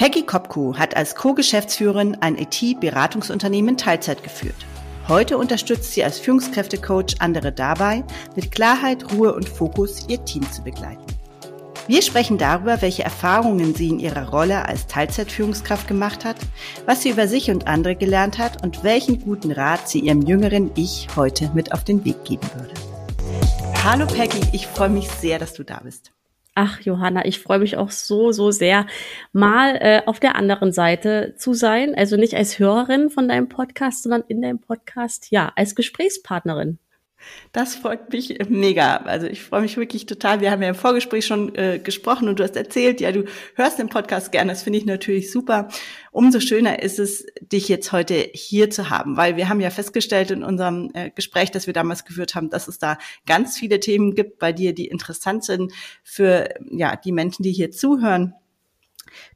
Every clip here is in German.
Peggy Kopku hat als Co-Geschäftsführerin ein IT-Beratungsunternehmen Teilzeit geführt. Heute unterstützt sie als Führungskräftecoach andere dabei, mit Klarheit, Ruhe und Fokus ihr Team zu begleiten. Wir sprechen darüber, welche Erfahrungen sie in ihrer Rolle als Teilzeitführungskraft gemacht hat, was sie über sich und andere gelernt hat und welchen guten Rat sie ihrem jüngeren Ich heute mit auf den Weg geben würde. Hallo Peggy, ich freue mich sehr, dass du da bist. Ach, Johanna, ich freue mich auch so, so sehr, mal äh, auf der anderen Seite zu sein. Also nicht als Hörerin von deinem Podcast, sondern in deinem Podcast, ja, als Gesprächspartnerin. Das freut mich mega. Also ich freue mich wirklich total. Wir haben ja im Vorgespräch schon äh, gesprochen und du hast erzählt, ja, du hörst den Podcast gerne. Das finde ich natürlich super. Umso schöner ist es, dich jetzt heute hier zu haben, weil wir haben ja festgestellt in unserem äh, Gespräch, das wir damals geführt haben, dass es da ganz viele Themen gibt bei dir, die interessant sind für ja die Menschen, die hier zuhören.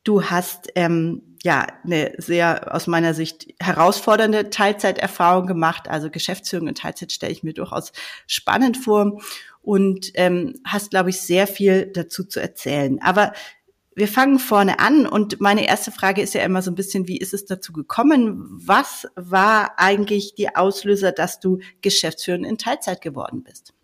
Du hast ähm, ja eine sehr aus meiner Sicht herausfordernde Teilzeiterfahrung gemacht. Also Geschäftsführung in Teilzeit stelle ich mir durchaus spannend vor und ähm, hast, glaube ich, sehr viel dazu zu erzählen. Aber wir fangen vorne an und meine erste Frage ist ja immer so ein bisschen, wie ist es dazu gekommen? Was war eigentlich die Auslöser, dass du Geschäftsführerin in Teilzeit geworden bist?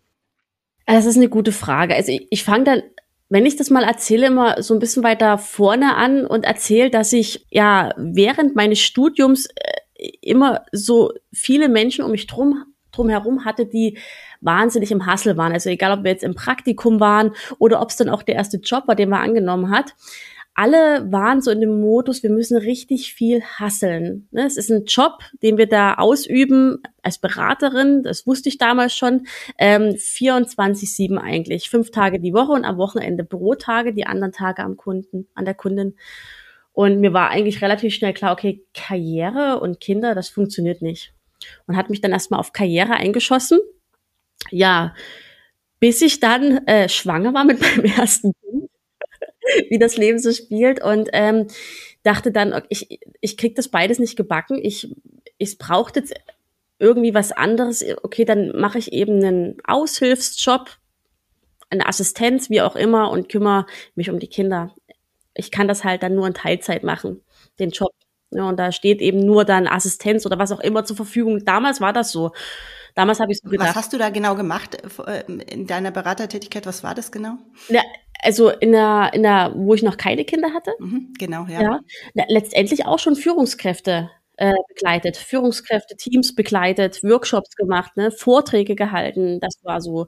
Das ist eine gute Frage. Also ich, ich fange dann wenn ich das mal erzähle, immer so ein bisschen weiter vorne an und erzähle, dass ich ja während meines Studiums äh, immer so viele Menschen um mich drum drumherum hatte, die wahnsinnig im Hassel waren. Also egal, ob wir jetzt im Praktikum waren oder ob es dann auch der erste Job war, den man angenommen hat alle waren so in dem Modus, wir müssen richtig viel hasseln. Ne? Es ist ein Job, den wir da ausüben als Beraterin, das wusste ich damals schon, ähm, 24-7 eigentlich. Fünf Tage die Woche und am Wochenende Bürotage, die anderen Tage am Kunden, an der Kundin. Und mir war eigentlich relativ schnell klar, okay, Karriere und Kinder, das funktioniert nicht. Und hat mich dann erstmal auf Karriere eingeschossen. Ja, bis ich dann äh, schwanger war mit meinem ersten Kind wie das Leben so spielt und ähm, dachte dann, ich, ich krieg das beides nicht gebacken. Ich, ich brauchte jetzt irgendwie was anderes. Okay, dann mache ich eben einen Aushilfsjob, eine Assistenz, wie auch immer, und kümmere mich um die Kinder. Ich kann das halt dann nur in Teilzeit machen, den Job. Ja, und da steht eben nur dann Assistenz oder was auch immer zur Verfügung. Damals war das so. Damals habe ich so gedacht. Was hast du da genau gemacht äh, in deiner Beratertätigkeit? Was war das genau? Ja, also in der, in der, wo ich noch keine Kinder hatte. Mhm, genau, ja. ja letztendlich auch schon Führungskräfte äh, begleitet, Führungskräfte, Teams begleitet, Workshops gemacht, ne, Vorträge gehalten. Das war so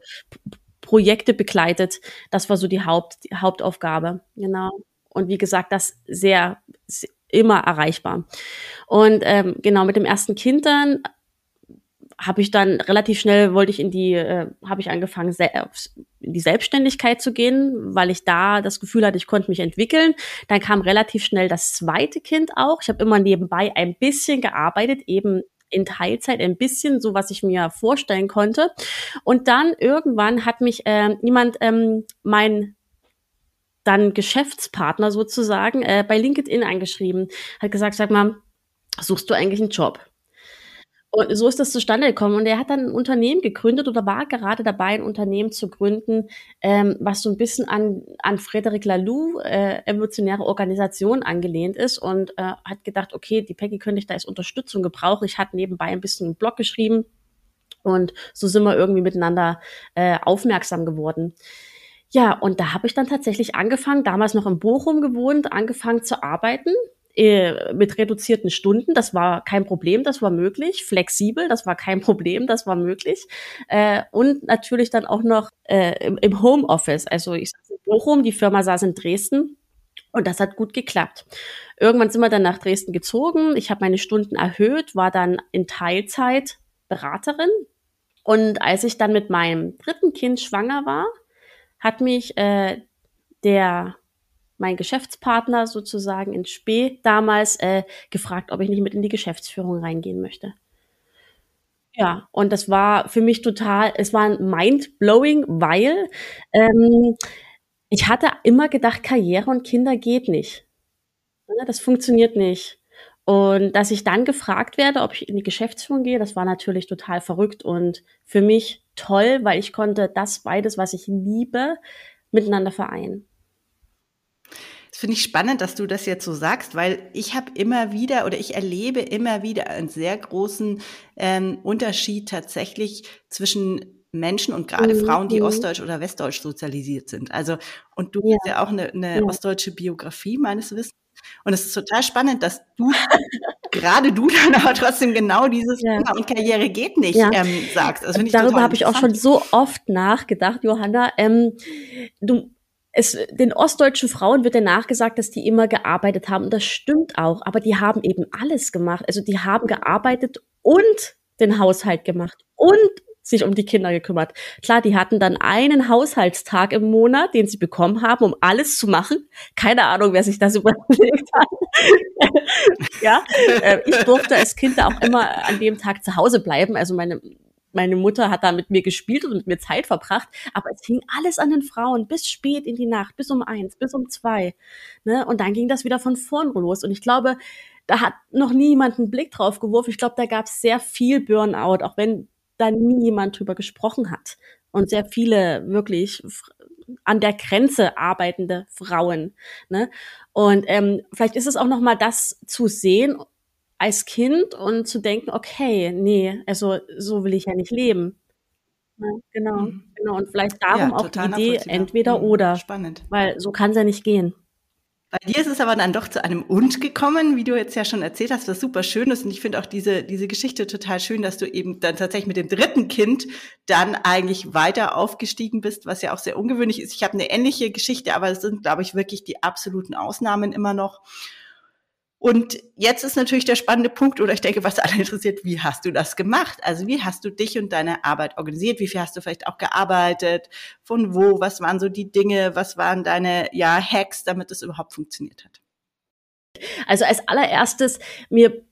Projekte begleitet. Das war so die, Haupt, die Hauptaufgabe. Genau. Und wie gesagt, das sehr, sehr immer erreichbar. Und ähm, genau mit dem ersten Kind dann habe ich dann relativ schnell wollte ich in die, äh, habe ich angefangen, in die Selbstständigkeit zu gehen, weil ich da das Gefühl hatte, ich konnte mich entwickeln. Dann kam relativ schnell das zweite Kind auch. Ich habe immer nebenbei ein bisschen gearbeitet, eben in Teilzeit ein bisschen, so was ich mir vorstellen konnte. Und dann irgendwann hat mich äh, jemand, ähm, mein dann Geschäftspartner sozusagen, äh, bei LinkedIn angeschrieben, hat gesagt, sag mal, suchst du eigentlich einen Job? Und so ist das zustande gekommen. Und er hat dann ein Unternehmen gegründet oder war gerade dabei, ein Unternehmen zu gründen, ähm, was so ein bisschen an, an Frederic Laloux, äh, evolutionäre Organisation, angelehnt ist und äh, hat gedacht, okay, die Peggy könnte ich da als Unterstützung gebrauchen. Ich hatte nebenbei ein bisschen einen Blog geschrieben und so sind wir irgendwie miteinander äh, aufmerksam geworden. Ja, und da habe ich dann tatsächlich angefangen, damals noch in Bochum gewohnt, angefangen zu arbeiten äh, mit reduzierten Stunden. Das war kein Problem, das war möglich. Flexibel, das war kein Problem, das war möglich. Äh, und natürlich dann auch noch äh, im, im Homeoffice. Also ich saß in Bochum, die Firma saß in Dresden. Und das hat gut geklappt. Irgendwann sind wir dann nach Dresden gezogen. Ich habe meine Stunden erhöht, war dann in Teilzeit Beraterin. Und als ich dann mit meinem dritten Kind schwanger war, hat mich äh, der mein Geschäftspartner sozusagen in Spee damals äh, gefragt, ob ich nicht mit in die Geschäftsführung reingehen möchte. Ja, und das war für mich total, es war mind-blowing, weil ähm, ich hatte immer gedacht, Karriere und Kinder geht nicht. Das funktioniert nicht. Und dass ich dann gefragt werde, ob ich in die Geschäftsführung gehe, das war natürlich total verrückt und für mich toll, weil ich konnte das beides, was ich liebe, miteinander vereinen. Das finde ich spannend, dass du das jetzt so sagst, weil ich habe immer wieder oder ich erlebe immer wieder einen sehr großen ähm, Unterschied tatsächlich zwischen Menschen und gerade mhm. Frauen, die mhm. ostdeutsch oder westdeutsch sozialisiert sind. Also, und du ja. hast ja auch eine, eine ja. ostdeutsche Biografie meines Wissens. Und es ist total spannend, dass du, gerade du dann aber trotzdem genau dieses ja. Thema und Karriere geht nicht ja. ähm, sagst. Also Darüber habe ich auch schon so oft nachgedacht, Johanna. Ähm, du, es, den ostdeutschen Frauen wird ja nachgesagt, dass die immer gearbeitet haben. Und das stimmt auch. Aber die haben eben alles gemacht. Also die haben gearbeitet und den Haushalt gemacht und sich um die Kinder gekümmert. Klar, die hatten dann einen Haushaltstag im Monat, den sie bekommen haben, um alles zu machen. Keine Ahnung, wer sich das überlegt hat. ja, äh, ich durfte als Kind auch immer an dem Tag zu Hause bleiben. Also meine meine Mutter hat da mit mir gespielt und mit mir Zeit verbracht, aber es hing alles an den Frauen bis spät in die Nacht, bis um eins, bis um zwei. Ne? Und dann ging das wieder von vorn los. Und ich glaube, da hat noch nie jemand einen Blick drauf geworfen. Ich glaube, da gab es sehr viel Burnout, auch wenn da nie jemand drüber gesprochen hat. Und sehr viele wirklich an der Grenze arbeitende Frauen. Ne? Und ähm, vielleicht ist es auch noch mal das zu sehen als Kind und zu denken, okay, nee, also so will ich ja nicht leben. Ja, ne? genau, mhm. genau. Und vielleicht darum ja, auch die Idee, entweder mhm. oder. Spannend. Weil so kann es ja nicht gehen. Bei dir ist es aber dann doch zu einem Und gekommen, wie du jetzt ja schon erzählt hast, was super schön ist. Und ich finde auch diese, diese Geschichte total schön, dass du eben dann tatsächlich mit dem dritten Kind dann eigentlich weiter aufgestiegen bist, was ja auch sehr ungewöhnlich ist. Ich habe eine ähnliche Geschichte, aber es sind, glaube ich, wirklich die absoluten Ausnahmen immer noch. Und jetzt ist natürlich der spannende Punkt, oder ich denke, was alle interessiert, wie hast du das gemacht? Also wie hast du dich und deine Arbeit organisiert? Wie viel hast du vielleicht auch gearbeitet? Von wo? Was waren so die Dinge? Was waren deine ja, Hacks, damit es überhaupt funktioniert hat? Also als allererstes, mir,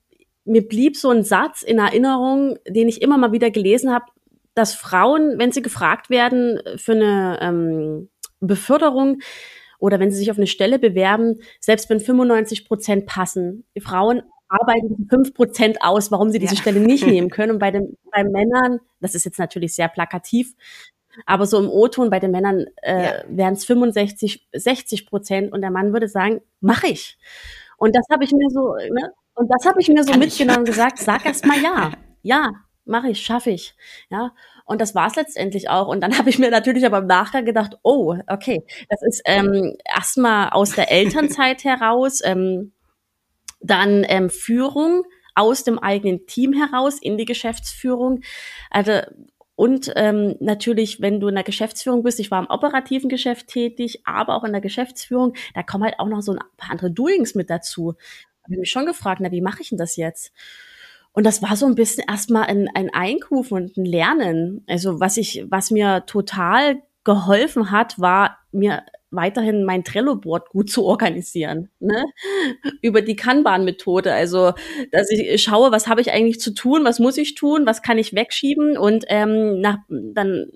mir blieb so ein Satz in Erinnerung, den ich immer mal wieder gelesen habe, dass Frauen, wenn sie gefragt werden für eine ähm, Beförderung, oder wenn sie sich auf eine Stelle bewerben, selbst wenn 95 Prozent passen, die Frauen arbeiten fünf Prozent aus, warum sie diese ja. Stelle nicht nehmen können. Und bei den bei Männern, das ist jetzt natürlich sehr plakativ, aber so im O-Ton bei den Männern äh, ja. wären es 65, 60 Prozent und der Mann würde sagen, mach ich. Und das habe ich mir so, ne? Und das habe ich mir so Kann mitgenommen und gesagt, sag erst mal ja. Ja, mache ich, schaffe ich. Ja. Und das war es letztendlich auch. Und dann habe ich mir natürlich aber im Nachgang gedacht, oh, okay, das ist ähm, erstmal aus der Elternzeit heraus, ähm, dann ähm, Führung aus dem eigenen Team heraus in die Geschäftsführung. Also und ähm, natürlich, wenn du in der Geschäftsführung bist, ich war im operativen Geschäft tätig, aber auch in der Geschäftsführung, da kommen halt auch noch so ein paar andere Doings mit dazu. Habe ich mich schon gefragt, na, wie mache ich denn das jetzt? Und das war so ein bisschen erstmal ein, ein Einkufen und ein Lernen. Also was ich, was mir total geholfen hat, war mir weiterhin mein Trello-Board gut zu organisieren, ne? über die Kanban-Methode. Also, dass ich schaue, was habe ich eigentlich zu tun, was muss ich tun, was kann ich wegschieben und ähm, nach, dann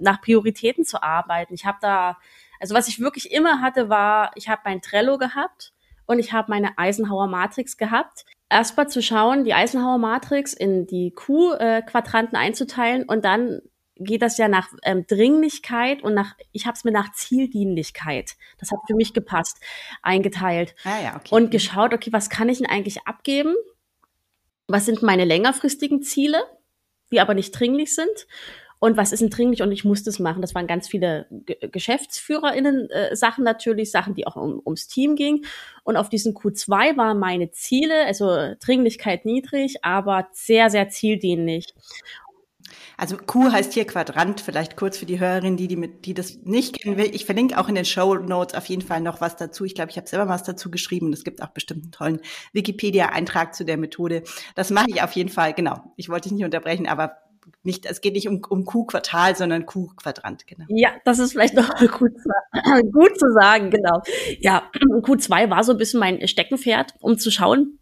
nach Prioritäten zu arbeiten. Ich habe da, also was ich wirklich immer hatte, war, ich habe mein Trello gehabt und ich habe meine Eisenhower Matrix gehabt erstmal zu schauen, die Eisenhower Matrix in die Q-Quadranten einzuteilen und dann geht das ja nach ähm, Dringlichkeit und nach, ich habe es mir nach Zieldienlichkeit, das hat für mich gepasst, eingeteilt. Ah, ja, okay. Und geschaut, okay, was kann ich denn eigentlich abgeben? Was sind meine längerfristigen Ziele, die aber nicht dringlich sind? Und was ist denn dringlich und ich muss das machen. Das waren ganz viele G GeschäftsführerInnen äh, Sachen natürlich, Sachen, die auch um, ums Team ging. Und auf diesen Q2 waren meine Ziele, also Dringlichkeit niedrig, aber sehr, sehr zieldienlich. Also Q heißt hier Quadrant, vielleicht kurz für die Hörerin, die, die, mit, die das nicht kennen will. Ich verlinke auch in den Show Notes auf jeden Fall noch was dazu. Ich glaube, ich habe selber was dazu geschrieben. Es gibt auch bestimmt einen tollen Wikipedia-Eintrag zu der Methode. Das mache ich auf jeden Fall, genau. Ich wollte dich nicht unterbrechen, aber nicht, es geht nicht um, um Q-Quartal, sondern Q-Quadrant, genau. Ja, das ist vielleicht noch gut, gut zu sagen, genau. Ja, Q2 war so ein bisschen mein Steckenpferd, um zu schauen,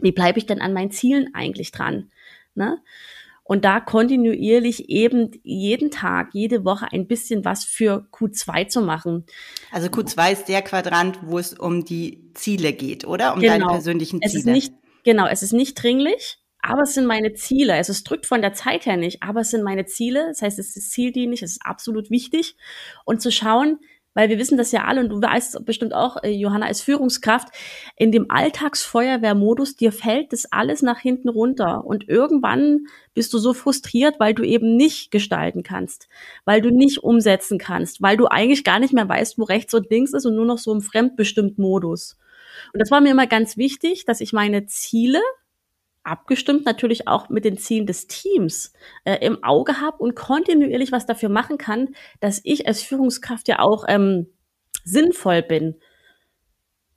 wie bleibe ich denn an meinen Zielen eigentlich dran? Ne? Und da kontinuierlich eben jeden Tag, jede Woche ein bisschen was für Q2 zu machen. Also Q2 ist der Quadrant, wo es um die Ziele geht, oder? Um genau. deine persönlichen Ziele. Es ist nicht, genau, es ist nicht dringlich aber es sind meine Ziele. Also es drückt von der Zeit her nicht, aber es sind meine Ziele. Das heißt, es ist zieldienlich, es ist absolut wichtig. Und zu schauen, weil wir wissen das ja alle und du weißt bestimmt auch, äh, Johanna als Führungskraft, in dem Alltagsfeuerwehrmodus, dir fällt das alles nach hinten runter und irgendwann bist du so frustriert, weil du eben nicht gestalten kannst, weil du nicht umsetzen kannst, weil du eigentlich gar nicht mehr weißt, wo rechts und links ist und nur noch so im fremdbestimmten Modus. Und das war mir immer ganz wichtig, dass ich meine Ziele abgestimmt natürlich auch mit den Zielen des Teams äh, im Auge habe und kontinuierlich was dafür machen kann, dass ich als Führungskraft ja auch ähm, sinnvoll bin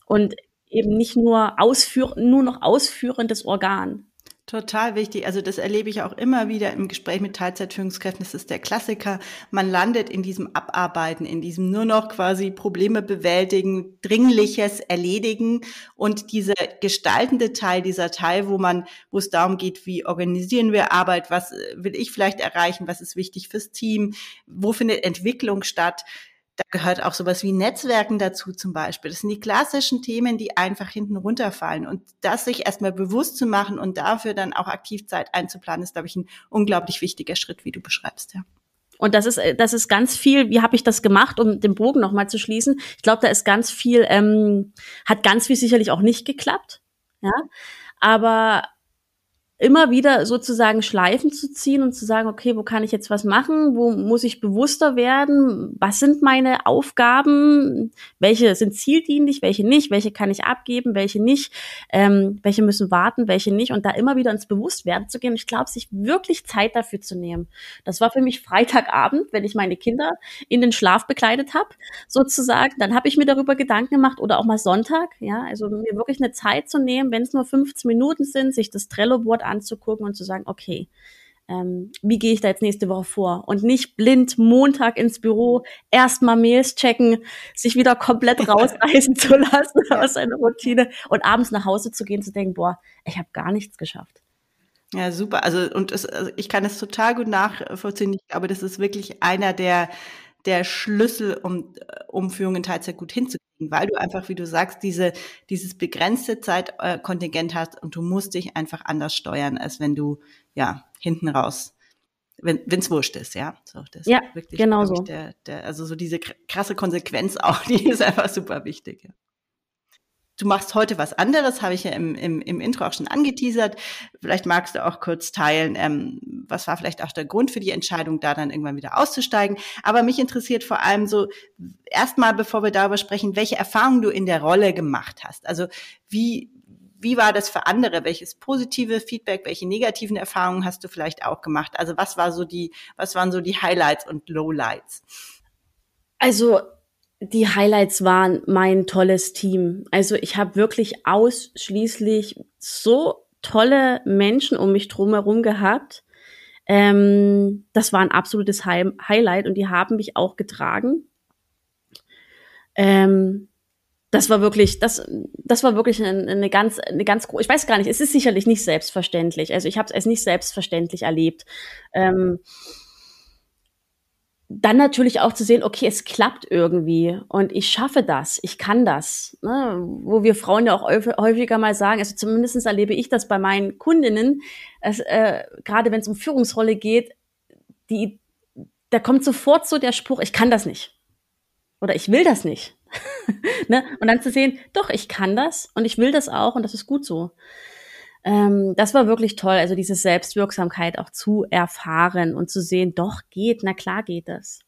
und eben nicht nur ausführ nur noch ausführendes Organ. Total wichtig. Also das erlebe ich auch immer wieder im Gespräch mit Teilzeitführungskräften. Das ist der Klassiker. Man landet in diesem Abarbeiten, in diesem nur noch quasi Probleme bewältigen, Dringliches erledigen und dieser gestaltende Teil, dieser Teil, wo man, wo es darum geht, wie organisieren wir Arbeit, was will ich vielleicht erreichen, was ist wichtig fürs Team, wo findet Entwicklung statt, da gehört auch sowas wie Netzwerken dazu zum Beispiel. Das sind die klassischen Themen, die einfach hinten runterfallen. Und das sich erstmal bewusst zu machen und dafür dann auch aktiv Zeit einzuplanen, ist, glaube ich, ein unglaublich wichtiger Schritt, wie du beschreibst, ja. Und das ist, äh, das ist ganz viel, wie habe ich das gemacht, um den Bogen nochmal zu schließen? Ich glaube, da ist ganz viel, ähm, hat ganz viel sicherlich auch nicht geklappt. Ja. Aber immer wieder sozusagen Schleifen zu ziehen und zu sagen, okay, wo kann ich jetzt was machen? Wo muss ich bewusster werden? Was sind meine Aufgaben? Welche sind zieldienlich, welche nicht? Welche kann ich abgeben, welche nicht? Ähm, welche müssen warten, welche nicht? Und da immer wieder ins Bewusstwerden zu gehen. Ich glaube, sich wirklich Zeit dafür zu nehmen. Das war für mich Freitagabend, wenn ich meine Kinder in den Schlaf bekleidet habe, sozusagen. Dann habe ich mir darüber Gedanken gemacht oder auch mal Sonntag, ja, also mir wirklich eine Zeit zu nehmen, wenn es nur 15 Minuten sind, sich das Trello-Board anzugucken und zu sagen, okay, ähm, wie gehe ich da jetzt nächste Woche vor? Und nicht blind Montag ins Büro erstmal Mails checken, sich wieder komplett rausreißen zu lassen aus seiner Routine und abends nach Hause zu gehen, zu denken, boah, ich habe gar nichts geschafft. Ja, super. Also, und es, also ich kann es total gut nachvollziehen. Ich glaube, das ist wirklich einer der, der Schlüssel, um, um Führung in Teilzeit gut hinzukriegen weil du einfach, wie du sagst, diese, dieses begrenzte Zeitkontingent hast und du musst dich einfach anders steuern, als wenn du, ja, hinten raus, wenn es wurscht ist, ja. So, das ja, ist wirklich, genau so. Der, der, also so diese krasse Konsequenz auch, die ist einfach super wichtig. Ja. Du machst heute was anderes, habe ich ja im, im, im Intro auch schon angeteasert. Vielleicht magst du auch kurz teilen, ähm, was war vielleicht auch der Grund für die Entscheidung, da dann irgendwann wieder auszusteigen. Aber mich interessiert vor allem so, erstmal, bevor wir darüber sprechen, welche Erfahrungen du in der Rolle gemacht hast. Also wie, wie war das für andere? Welches positive Feedback, welche negativen Erfahrungen hast du vielleicht auch gemacht? Also was war so die, was waren so die Highlights und Lowlights? Also die Highlights waren mein tolles Team. Also ich habe wirklich ausschließlich so tolle Menschen um mich drumherum gehabt. Ähm, das war ein absolutes Hi Highlight und die haben mich auch getragen. Ähm, das war wirklich, das, das war wirklich eine, eine ganz, eine ganz große. Ich weiß gar nicht, es ist sicherlich nicht selbstverständlich. Also ich habe es nicht selbstverständlich erlebt. Ähm, dann natürlich auch zu sehen, okay, es klappt irgendwie und ich schaffe das, ich kann das. Ne? Wo wir Frauen ja auch häufiger mal sagen, also zumindest erlebe ich das bei meinen Kundinnen, dass, äh, gerade wenn es um Führungsrolle geht, die, da kommt sofort so der Spruch, ich kann das nicht. Oder ich will das nicht. ne? Und dann zu sehen, doch, ich kann das und ich will das auch und das ist gut so. Ähm, das war wirklich toll, also diese Selbstwirksamkeit auch zu erfahren und zu sehen, doch geht, na klar geht das.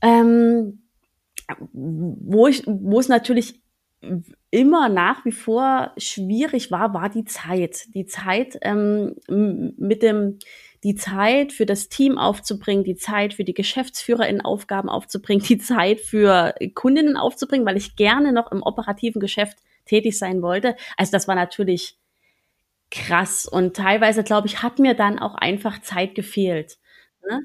Ähm, wo ich, wo es natürlich immer nach wie vor schwierig war, war die Zeit. Die Zeit ähm, mit dem, die Zeit für das Team aufzubringen, die Zeit für die Geschäftsführer in Aufgaben aufzubringen, die Zeit für Kundinnen aufzubringen, weil ich gerne noch im operativen Geschäft tätig sein wollte. Also das war natürlich krass. Und teilweise, glaube ich, hat mir dann auch einfach Zeit gefehlt. Ne?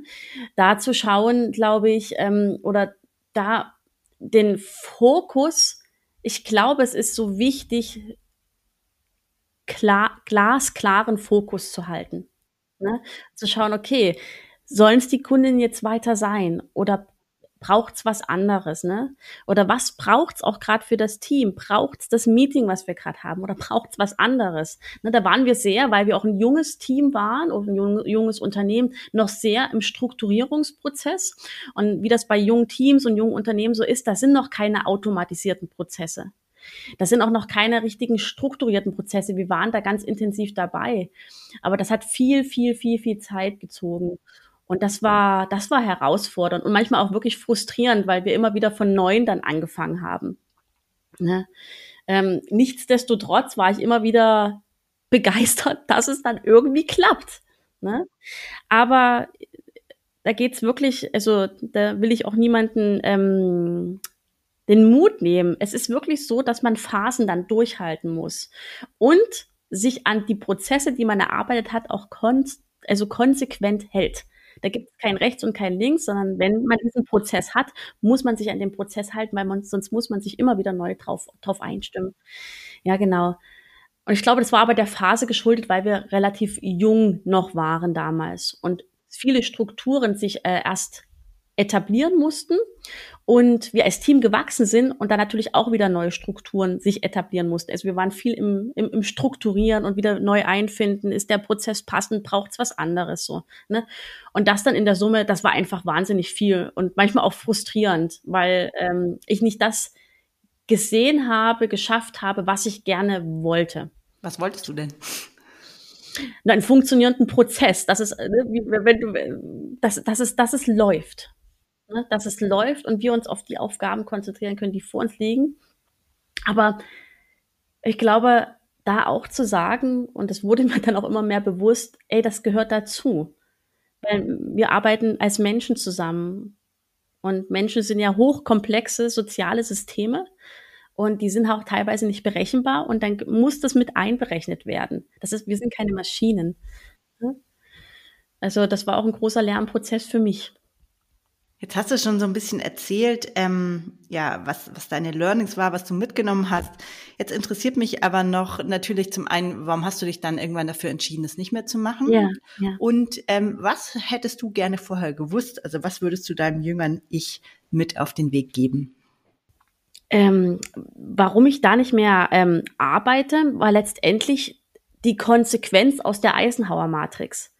Da zu schauen, glaube ich, ähm, oder da den Fokus, ich glaube, es ist so wichtig, klar, glasklaren Fokus zu halten. Ne? Zu schauen, okay, sollen es die Kunden jetzt weiter sein oder braucht's was anderes, ne? Oder was braucht's auch gerade für das Team? Braucht's das Meeting, was wir gerade haben, oder braucht's was anderes? Ne, da waren wir sehr, weil wir auch ein junges Team waren und ein junges Unternehmen, noch sehr im Strukturierungsprozess. Und wie das bei jungen Teams und jungen Unternehmen so ist, da sind noch keine automatisierten Prozesse. Das sind auch noch keine richtigen strukturierten Prozesse. Wir waren da ganz intensiv dabei. Aber das hat viel, viel, viel, viel Zeit gezogen. Und das war, das war herausfordernd und manchmal auch wirklich frustrierend, weil wir immer wieder von neuem dann angefangen haben. Ne? Ähm, nichtsdestotrotz war ich immer wieder begeistert, dass es dann irgendwie klappt. Ne? Aber da geht's wirklich, also da will ich auch niemanden ähm, den Mut nehmen. Es ist wirklich so, dass man Phasen dann durchhalten muss und sich an die Prozesse, die man erarbeitet hat, auch kon also konsequent hält. Da gibt es kein Rechts und kein Links, sondern wenn man diesen Prozess hat, muss man sich an den Prozess halten, weil man, sonst muss man sich immer wieder neu drauf, drauf einstimmen. Ja, genau. Und ich glaube, das war aber der Phase geschuldet, weil wir relativ jung noch waren damals und viele Strukturen sich äh, erst etablieren mussten und wir als Team gewachsen sind und dann natürlich auch wieder neue Strukturen sich etablieren mussten. Also wir waren viel im, im, im Strukturieren und wieder neu einfinden. Ist der Prozess passend? Braucht es was anderes so? Ne? Und das dann in der Summe, das war einfach wahnsinnig viel und manchmal auch frustrierend, weil ähm, ich nicht das gesehen habe, geschafft habe, was ich gerne wollte. Was wolltest du denn? einen funktionierenden Prozess, dass es, ne, wenn du, dass, dass es, dass es läuft ne, dass es läuft und wir uns auf die Aufgaben konzentrieren können, die vor uns liegen. Aber ich glaube, da auch zu sagen, und das wurde mir dann auch immer mehr bewusst, ey, das gehört dazu. Weil wir arbeiten als Menschen zusammen. Und Menschen sind ja hochkomplexe soziale Systeme. Und die sind auch teilweise nicht berechenbar. Und dann muss das mit einberechnet werden. Das ist, wir sind keine Maschinen. Ne? Also, das war auch ein großer Lernprozess für mich. Jetzt hast du schon so ein bisschen erzählt, ähm, ja, was, was deine Learnings war, was du mitgenommen hast. Jetzt interessiert mich aber noch natürlich zum einen, warum hast du dich dann irgendwann dafür entschieden, es nicht mehr zu machen? Ja, ja. Und ähm, was hättest du gerne vorher gewusst? Also was würdest du deinem jüngeren Ich mit auf den Weg geben? Ähm, warum ich da nicht mehr ähm, arbeite, war letztendlich die Konsequenz aus der Eisenhower Matrix.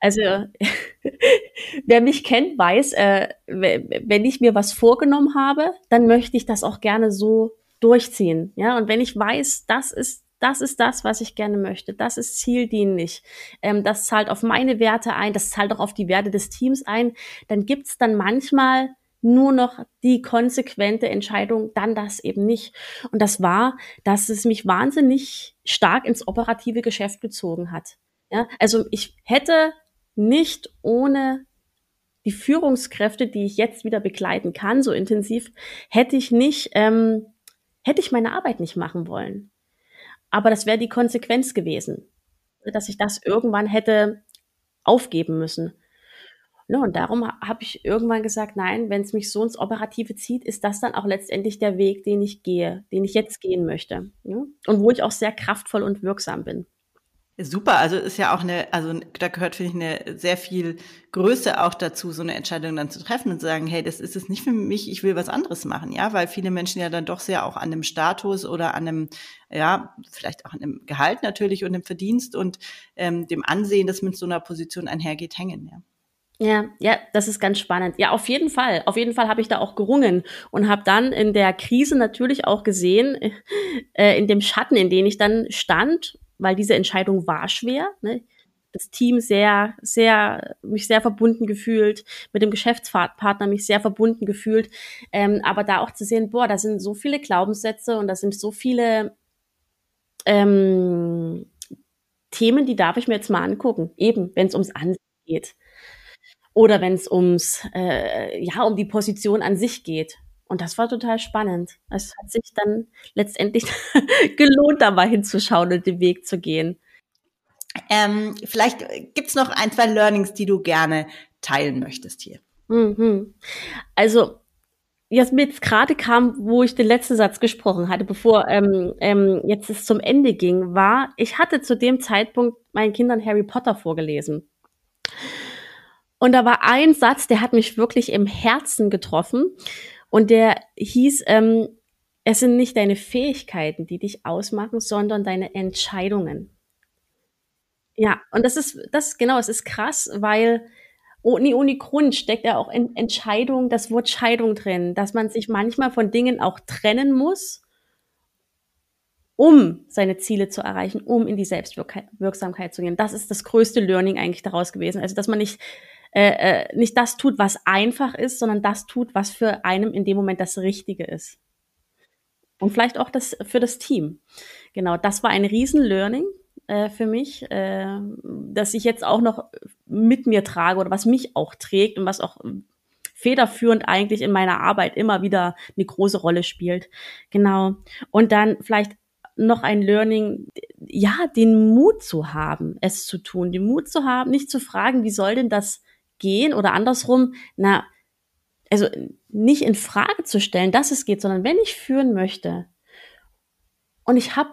Also wer mich kennt, weiß, äh, wenn ich mir was vorgenommen habe, dann möchte ich das auch gerne so durchziehen. Ja, und wenn ich weiß, das ist das ist das, was ich gerne möchte. Das ist zieldienlich. Ähm, das zahlt auf meine Werte ein, das zahlt auch auf die Werte des Teams ein. Dann gibt's dann manchmal nur noch die konsequente Entscheidung, dann das eben nicht. Und das war, dass es mich wahnsinnig stark ins operative Geschäft gezogen hat. Ja, also ich hätte nicht ohne die Führungskräfte, die ich jetzt wieder begleiten kann, so intensiv, hätte ich nicht, ähm, hätte ich meine Arbeit nicht machen wollen. Aber das wäre die Konsequenz gewesen, dass ich das irgendwann hätte aufgeben müssen. Ja, und darum habe ich irgendwann gesagt, nein, wenn es mich so ins Operative zieht, ist das dann auch letztendlich der Weg, den ich gehe, den ich jetzt gehen möchte. Ja? Und wo ich auch sehr kraftvoll und wirksam bin. Super, also ist ja auch eine, also da gehört, finde ich, eine sehr viel Größe auch dazu, so eine Entscheidung dann zu treffen und zu sagen, hey, das ist es nicht für mich, ich will was anderes machen, ja, weil viele Menschen ja dann doch sehr auch an einem Status oder an einem, ja, vielleicht auch an einem Gehalt natürlich und dem Verdienst und ähm, dem Ansehen, das mit so einer Position einhergeht, hängen, ja. Ja, ja, das ist ganz spannend. Ja, auf jeden Fall. Auf jeden Fall habe ich da auch gerungen und habe dann in der Krise natürlich auch gesehen, äh, in dem Schatten, in dem ich dann stand weil diese Entscheidung war schwer. Ne? Das Team sehr, sehr, mich sehr verbunden gefühlt, mit dem Geschäftspartner mich sehr verbunden gefühlt. Ähm, aber da auch zu sehen, boah, da sind so viele Glaubenssätze und da sind so viele ähm, Themen, die darf ich mir jetzt mal angucken. Eben, wenn es ums Ansehen geht. Oder wenn es ums, äh, ja, um die Position an sich geht. Und das war total spannend. Es hat sich dann letztendlich gelohnt, da mal hinzuschauen und den Weg zu gehen. Ähm, vielleicht gibt's noch ein, zwei Learnings, die du gerne teilen möchtest hier. Mhm. Also, jetzt mir jetzt gerade kam, wo ich den letzten Satz gesprochen hatte, bevor ähm, ähm, jetzt es zum Ende ging, war, ich hatte zu dem Zeitpunkt meinen Kindern Harry Potter vorgelesen. Und da war ein Satz, der hat mich wirklich im Herzen getroffen. Und der hieß, ähm, es sind nicht deine Fähigkeiten, die dich ausmachen, sondern deine Entscheidungen. Ja, und das ist, das genau, es ist krass, weil ohne, ohne Grund steckt ja auch in Entscheidung, das Wort Scheidung drin, dass man sich manchmal von Dingen auch trennen muss, um seine Ziele zu erreichen, um in die Selbstwirksamkeit zu gehen. Das ist das größte Learning eigentlich daraus gewesen. Also, dass man nicht, äh, äh, nicht das tut, was einfach ist, sondern das tut, was für einem in dem Moment das Richtige ist. Und vielleicht auch das für das Team. Genau, das war ein Riesen-Learning äh, für mich, äh, dass ich jetzt auch noch mit mir trage oder was mich auch trägt und was auch federführend eigentlich in meiner Arbeit immer wieder eine große Rolle spielt. Genau. Und dann vielleicht noch ein Learning, ja, den Mut zu haben, es zu tun, den Mut zu haben, nicht zu fragen, wie soll denn das gehen oder andersrum, na, also nicht in Frage zu stellen, dass es geht, sondern wenn ich führen möchte und ich habe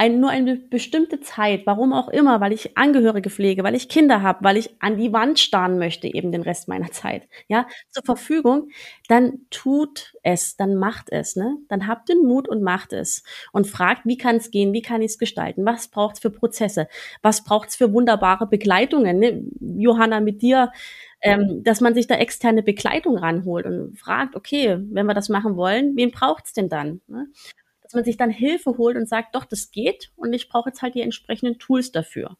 ein, nur eine bestimmte Zeit, warum auch immer, weil ich Angehörige pflege, weil ich Kinder habe, weil ich an die Wand starren möchte, eben den Rest meiner Zeit, ja, zur Verfügung, dann tut es, dann macht es, ne? Dann habt den Mut und macht es und fragt, wie kann es gehen, wie kann ich es gestalten, was braucht es für Prozesse, was braucht es für wunderbare Begleitungen, ne? Johanna, mit dir, ähm, dass man sich da externe Begleitung ranholt und fragt, okay, wenn wir das machen wollen, wen braucht es denn dann? Ne? Dass man sich dann Hilfe holt und sagt, doch, das geht und ich brauche jetzt halt die entsprechenden Tools dafür.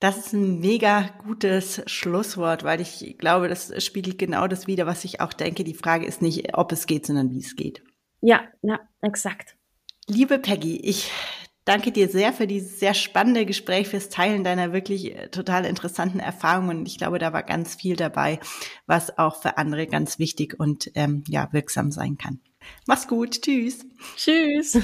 Das ist ein mega gutes Schlusswort, weil ich glaube, das spiegelt genau das wider, was ich auch denke. Die Frage ist nicht, ob es geht, sondern wie es geht. Ja, ja, exakt. Liebe Peggy, ich danke dir sehr für dieses sehr spannende Gespräch, fürs Teilen deiner wirklich äh, total interessanten Erfahrungen. Ich glaube, da war ganz viel dabei, was auch für andere ganz wichtig und ähm, ja wirksam sein kann. Mach's gut. Tschüss. Tschüss.